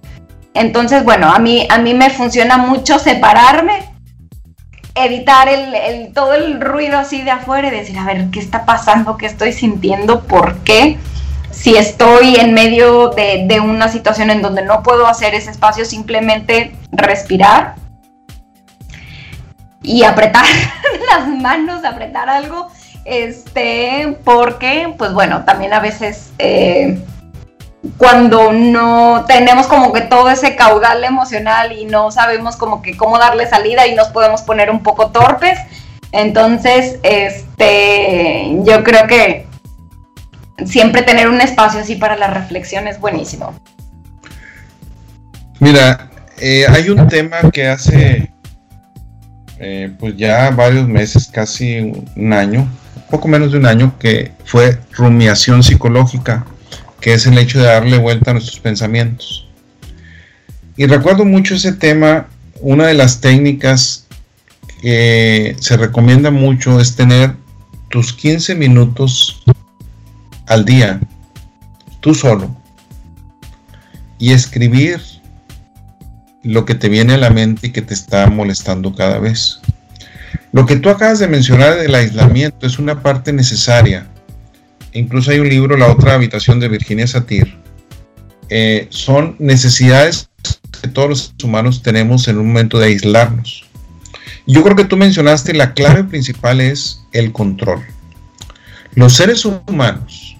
Entonces, bueno, a mí, a mí me funciona mucho separarme, evitar el, todo el ruido así de afuera y decir, a ver, ¿qué está pasando? ¿Qué estoy sintiendo? ¿Por qué? Si estoy en medio de, de una situación en donde no puedo hacer ese espacio, simplemente respirar y apretar *laughs* las manos, apretar algo, este, porque, pues bueno, también a veces eh, cuando no tenemos como que todo ese caudal emocional y no sabemos como que cómo darle salida y nos podemos poner un poco torpes, entonces, este, yo creo que siempre tener un espacio así para la reflexión es buenísimo. Mira, eh, hay un tema que hace eh, pues ya varios meses, casi un año, poco menos de un año, que fue rumiación psicológica, que es el hecho de darle vuelta a nuestros pensamientos. Y recuerdo mucho ese tema, una de las técnicas que se recomienda mucho es tener tus 15 minutos al día, tú solo, y escribir lo que te viene a la mente y que te está molestando cada vez. Lo que tú acabas de mencionar del aislamiento es una parte necesaria. Incluso hay un libro, La otra habitación de Virginia Satir. Eh, son necesidades que todos los humanos tenemos en un momento de aislarnos. Yo creo que tú mencionaste la clave principal es el control. Los seres humanos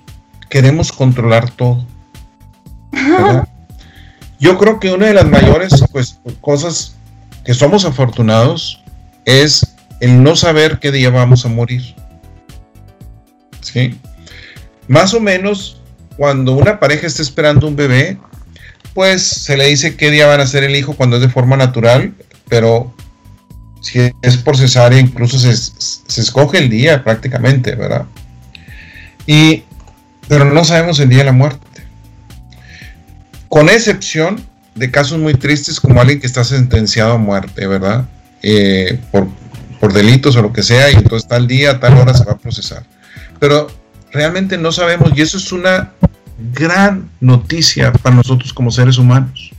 queremos controlar todo. *laughs* Yo creo que una de las mayores pues, cosas que somos afortunados es el no saber qué día vamos a morir. ¿Sí? Más o menos cuando una pareja está esperando un bebé, pues se le dice qué día van a ser el hijo cuando es de forma natural, pero si es por cesárea incluso se, se escoge el día prácticamente, ¿verdad? Y, pero no sabemos el día de la muerte con excepción de casos muy tristes como alguien que está sentenciado a muerte, ¿verdad? Eh, por, delitos o lo que sea, y entonces tal día, tal hora se va a procesar. Pero realmente no sabemos, y eso es una gran noticia para nosotros como seres humanos.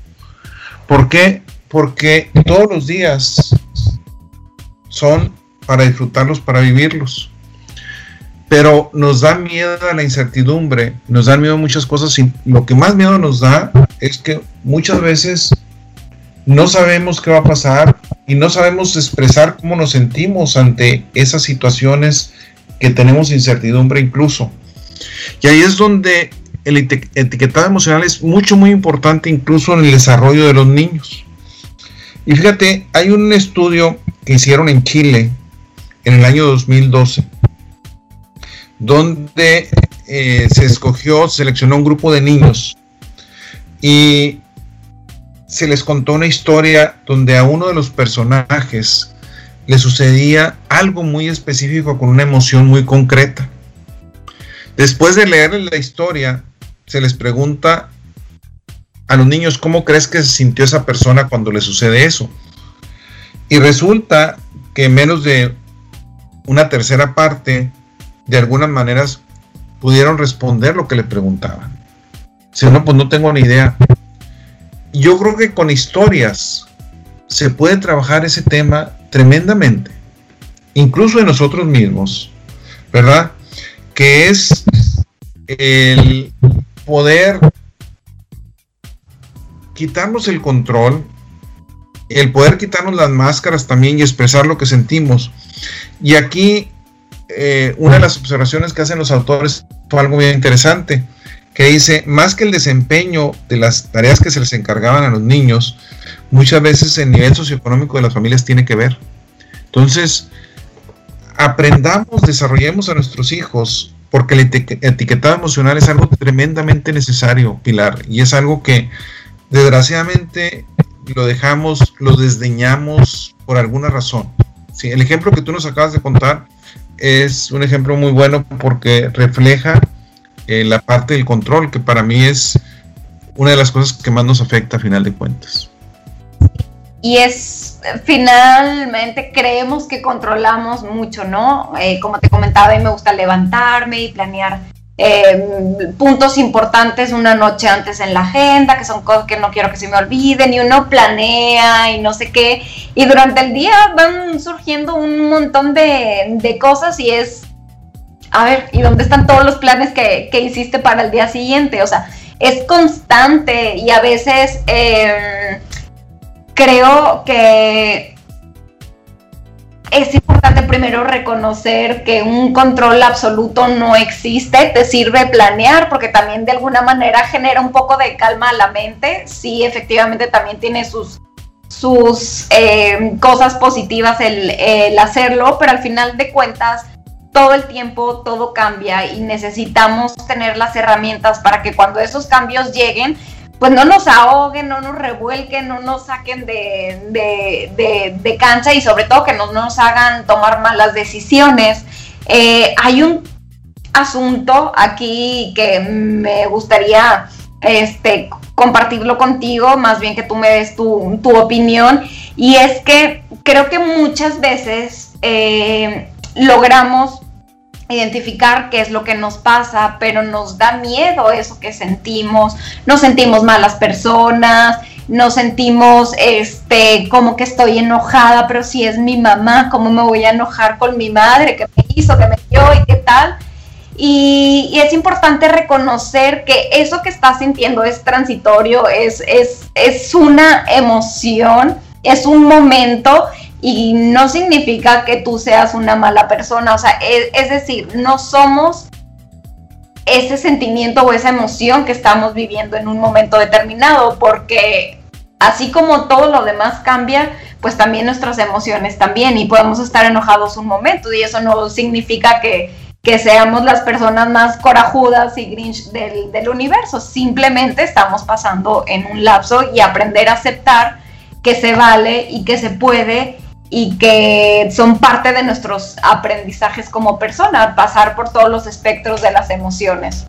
¿Por qué? Porque todos los días son para disfrutarlos, para vivirlos pero nos da miedo a la incertidumbre, nos da miedo a muchas cosas y lo que más miedo nos da es que muchas veces no sabemos qué va a pasar y no sabemos expresar cómo nos sentimos ante esas situaciones que tenemos incertidumbre incluso. Y ahí es donde el etiquetado emocional es mucho, muy importante incluso en el desarrollo de los niños. Y fíjate, hay un estudio que hicieron en Chile en el año 2012 donde eh, se escogió, seleccionó un grupo de niños y se les contó una historia donde a uno de los personajes le sucedía algo muy específico con una emoción muy concreta. Después de leer la historia, se les pregunta a los niños cómo crees que se sintió esa persona cuando le sucede eso. Y resulta que menos de una tercera parte de algunas maneras pudieron responder lo que le preguntaban. Si no, pues no tengo ni idea. Yo creo que con historias se puede trabajar ese tema tremendamente, incluso de nosotros mismos, ¿verdad? Que es el poder quitarnos el control, el poder quitarnos las máscaras también y expresar lo que sentimos. Y aquí eh, una de las observaciones que hacen los autores fue algo bien interesante, que dice, más que el desempeño de las tareas que se les encargaban a los niños, muchas veces el nivel socioeconómico de las familias tiene que ver. Entonces, aprendamos, desarrollemos a nuestros hijos, porque el etiquetado emocional es algo tremendamente necesario, Pilar, y es algo que desgraciadamente lo dejamos, lo desdeñamos por alguna razón. El ejemplo que tú nos acabas de contar es un ejemplo muy bueno porque refleja eh, la parte del control, que para mí es una de las cosas que más nos afecta a final de cuentas. Y es, finalmente, creemos que controlamos mucho, ¿no? Eh, como te comentaba, a mí me gusta levantarme y planear eh, puntos importantes una noche antes en la agenda, que son cosas que no quiero que se me olviden, y uno planea y no sé qué, y durante el día van surgiendo un montón de, cosas y es, a ver, ¿y dónde están todos los planes que, hiciste para el día siguiente? O sea, es constante y a veces em, creo que es importante primero reconocer que un control absoluto no existe, te sirve planear porque también de alguna manera genera un poco de calma a la mente, sí, efectivamente también tiene sus, sus eh, cosas positivas el, hacerlo, pero al final de cuentas todo el tiempo todo cambia y necesitamos tener las herramientas para que cuando esos cambios lleguen, pues no nos ahoguen, no nos revuelquen, no nos saquen de, cancha y sobre todo que no nos hagan tomar malas decisiones. Eh, hay un asunto aquí que me gustaría este, compartirlo contigo, más bien que tú me des tu, opinión, y es que creo que muchas veces eh, logramos identificar qué es lo que nos pasa, pero nos da miedo eso que sentimos, nos sentimos malas personas, nos sentimos este como que estoy enojada, pero si es mi mamá, ¿cómo me voy a enojar con mi madre que me hizo, que me dio y qué tal? Y, es importante reconocer que eso que estás sintiendo es transitorio, es, es, es una emoción, es un momento y no significa que tú seas una mala persona, o sea, es, decir, no somos ese sentimiento o esa emoción que estamos viviendo en un momento determinado, porque así como todo lo demás cambia, pues también nuestras emociones también, y podemos estar enojados un momento, y eso no significa que, que seamos las personas más corajudas y grinch del, universo, simplemente estamos pasando en un lapso y aprender a aceptar que se vale y que se puede y que son parte de nuestros aprendizajes como persona, pasar por todos los espectros de las emociones.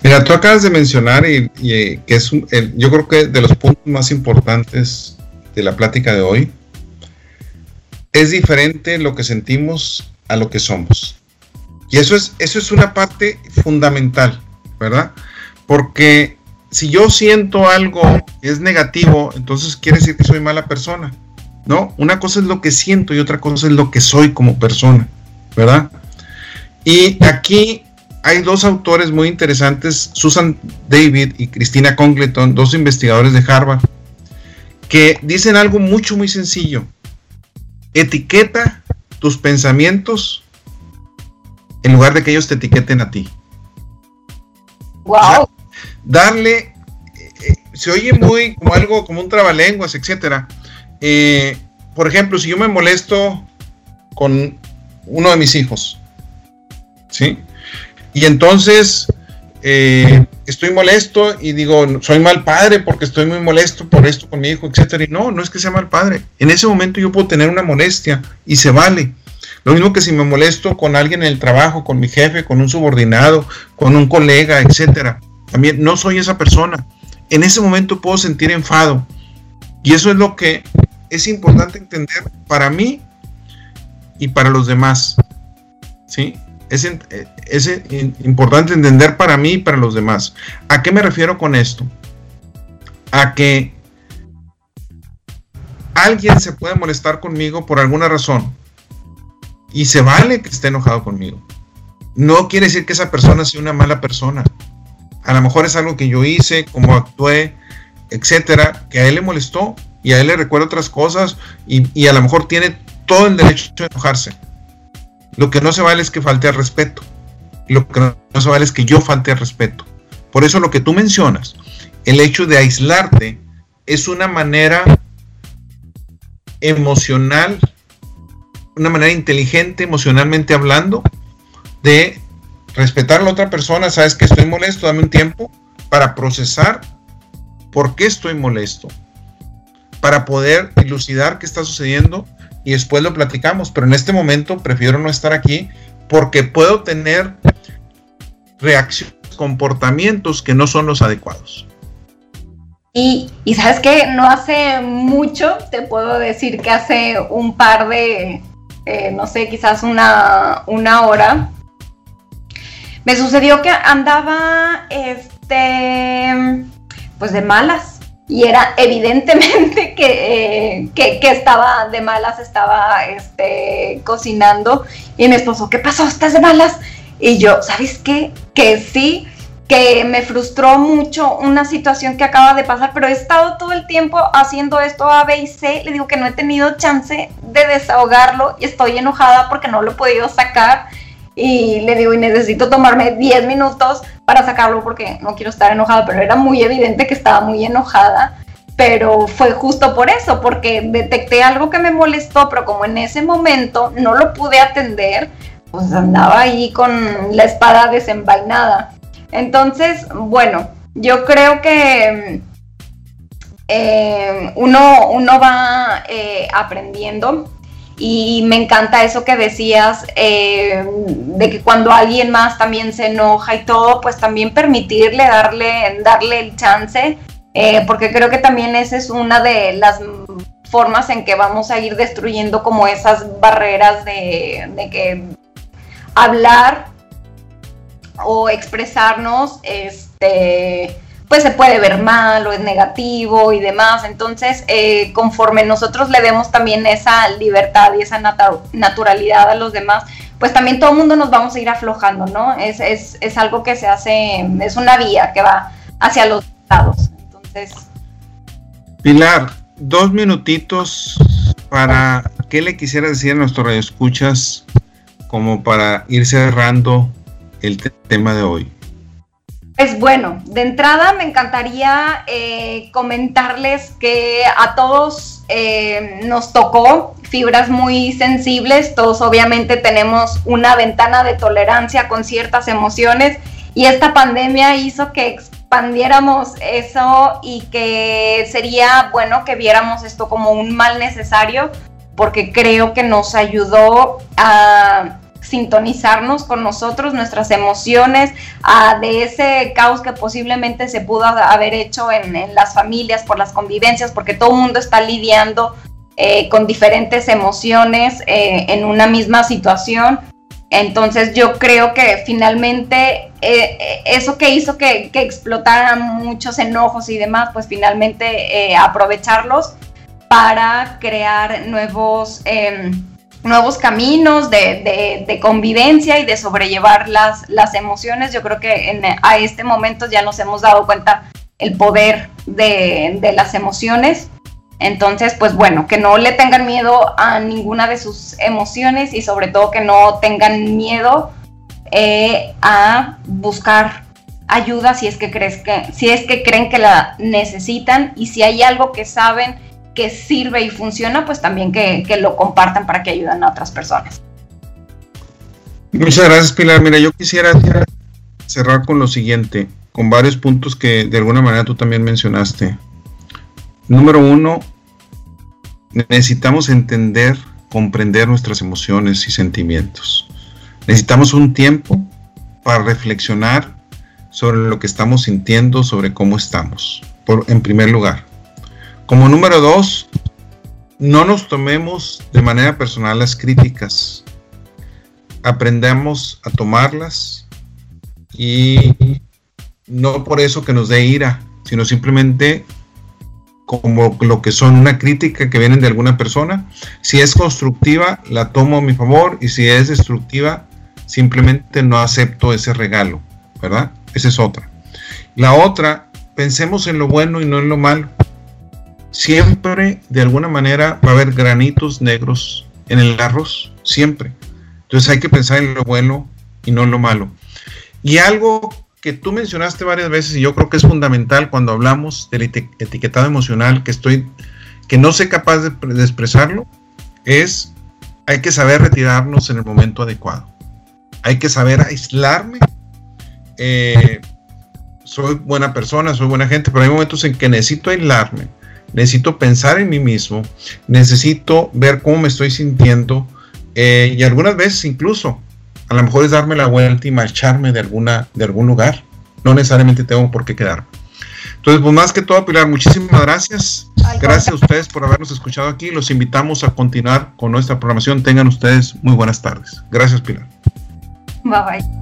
Mira, tú acabas de mencionar y, eh, que es yo creo que de los puntos más importantes de la plática de hoy es diferente lo que sentimos a lo que somos. Y eso es, eso es una parte fundamental, ¿verdad? Porque si yo siento algo que es negativo, entonces quiere decir que soy mala persona. ¿no? Una cosa es lo que siento y otra cosa es lo que soy como persona, ¿verdad? Y aquí hay dos autores muy interesantes, Susan David y Christina Congleton, dos investigadores de Harvard, que dicen algo mucho, muy sencillo. Etiqueta tus pensamientos en lugar de que ellos te etiqueten a ti. Wow. darle, eh, eh, se oye muy como algo, como un trabalenguas, etcétera eh, por ejemplo, si yo me molesto con uno de mis hijos, ¿sí? Y entonces eh, estoy molesto y digo, soy mal padre porque estoy muy molesto por esto con mi hijo, etcétera. Y no, no es que sea mal padre. En ese momento yo puedo tener una molestia y se vale. Lo mismo que si me molesto con alguien en el trabajo, con mi jefe, con un subordinado, con un colega, etcétera. También no soy esa persona. En ese momento puedo sentir enfado. Y eso es lo que es importante entender para mí y para los demás. ¿Sí? Es, es, importante entender para mí y para los demás. ¿A qué me refiero con esto? A que alguien se puede molestar conmigo por alguna razón y se vale que esté enojado conmigo. No quiere decir que esa persona sea una mala persona. A lo mejor es algo que yo hice, como actué, etcétera, que a él le molestó y a él le recuerda otras cosas y, a lo mejor tiene todo el derecho a enojarse. Lo que no se vale es que falte al respeto. Lo que no, se vale es que yo falte al respeto. Por eso lo que tú mencionas, el hecho de aislarte es una manera emocional, una manera inteligente emocionalmente hablando, de respetar a la otra persona, sabes que estoy molesto, dame un tiempo para procesar por qué estoy molesto, para poder dilucidar qué está sucediendo y después lo platicamos. Pero en este momento prefiero no estar aquí porque puedo tener reacciones, comportamientos que no son los adecuados. Y, sabes que no hace mucho, te puedo decir que hace un par de, eh, no sé, quizás una, una hora, me sucedió que andaba, este, pues de malas y era evidentemente *laughs* eh, que, que, estaba de malas, estaba este, cocinando y mi esposo, ¿qué pasó? ¿Estás de malas? Y yo, ¿sabes qué? Que sí, que me frustró mucho una situación que acaba de pasar, pero he estado todo el tiempo haciendo esto A, B y C, le digo que no he tenido chance de desahogarlo y estoy enojada porque no lo he podido sacar. Y le digo, y necesito tomarme 10 minutos para sacarlo porque no quiero estar enojada, pero era muy evidente que estaba muy enojada, pero fue justo por eso, porque detecté algo que me molestó, pero como en ese momento no lo pude atender, pues andaba ahí con la espada desenvainada. Entonces, bueno, yo creo que eh, uno, uno, va eh, aprendiendo y me encanta eso que decías, eh, de que cuando alguien más también se enoja y todo, pues también permitirle, darle, darle el chance, porque creo que también esa es una de las formas en que vamos a ir destruyendo como esas barreras de, de que hablar o expresarnos, este pues se puede ver mal o es negativo y demás. Entonces, eh, conforme nosotros le demos también esa libertad y esa naturalidad a los demás, pues también todo el mundo nos vamos a ir aflojando, ¿no? Es, es, es, algo que se hace, es una vía que va hacia los lados. Entonces... Pilar, dos minutitos para qué le quisiera decir a nuestros escuchas como para ir cerrando el tema de hoy. Pues bueno, de entrada me encantaría eh, comentarles que a todos eh, nos tocó fibras muy sensibles, todos obviamente tenemos una ventana de tolerancia con ciertas emociones y esta pandemia hizo que expandiéramos eso y que sería bueno que viéramos esto como un mal necesario porque creo que nos ayudó a sintonizarnos con nosotros, nuestras emociones, de ese caos que posiblemente se pudo haber hecho en, las familias por las convivencias, porque todo el mundo está lidiando eh, con diferentes emociones eh, en una misma situación. Entonces yo creo que finalmente eh, eso que hizo que, que, explotaran muchos enojos y demás, pues finalmente aprovecharlos para crear nuevos em, nuevos caminos de, convivencia y de sobrellevar las, las emociones. Yo creo que a este momento ya nos hemos dado cuenta el poder de, las emociones. Entonces, pues bueno, que no le tengan miedo a ninguna de sus emociones y sobre todo que no tengan miedo eh, a buscar ayuda si es que crees que si es que creen que la necesitan y si hay algo que saben que sirve y funciona, pues también que, lo compartan para que ayuden a otras personas. Muchas gracias, Pilar. Mira, yo quisiera cerrar con lo siguiente, con varios puntos que de alguna manera tú también mencionaste. Número uno, necesitamos entender, comprender nuestras emociones y sentimientos. Necesitamos un tiempo para reflexionar sobre lo que estamos sintiendo, sobre cómo estamos, por, en primer lugar. Como número dos, no nos tomemos de manera personal las críticas. Aprendamos a tomarlas y no por eso que nos dé ira, sino simplemente como lo que son una crítica que vienen de alguna persona. Si es constructiva, la tomo a mi favor y si es destructiva, simplemente no acepto ese regalo, ¿verdad? Esa es otra. La otra, pensemos en lo bueno y no en lo malo siempre de alguna manera va a haber granitos negros en el arroz, siempre. Entonces hay que pensar en lo bueno y no en lo malo. Y algo que tú mencionaste varias veces y yo creo que es fundamental cuando hablamos del etiquetado emocional que estoy que no sé capaz de, expresarlo es hay que saber retirarnos en el momento adecuado. Hay que saber aislarme. Eh, soy buena persona, soy buena gente, pero hay momentos en que necesito aislarme necesito pensar en mí mismo, necesito ver cómo me estoy sintiendo eh, y algunas veces incluso a lo mejor es darme la vuelta y marcharme de, alguna, de algún lugar. No necesariamente tengo por qué quedarme. Entonces, pues más que todo, Pilar, muchísimas gracias. Gracias a ustedes por habernos escuchado aquí. Los invitamos a continuar con nuestra programación. Tengan ustedes muy buenas tardes. Gracias, Pilar. Bye bye.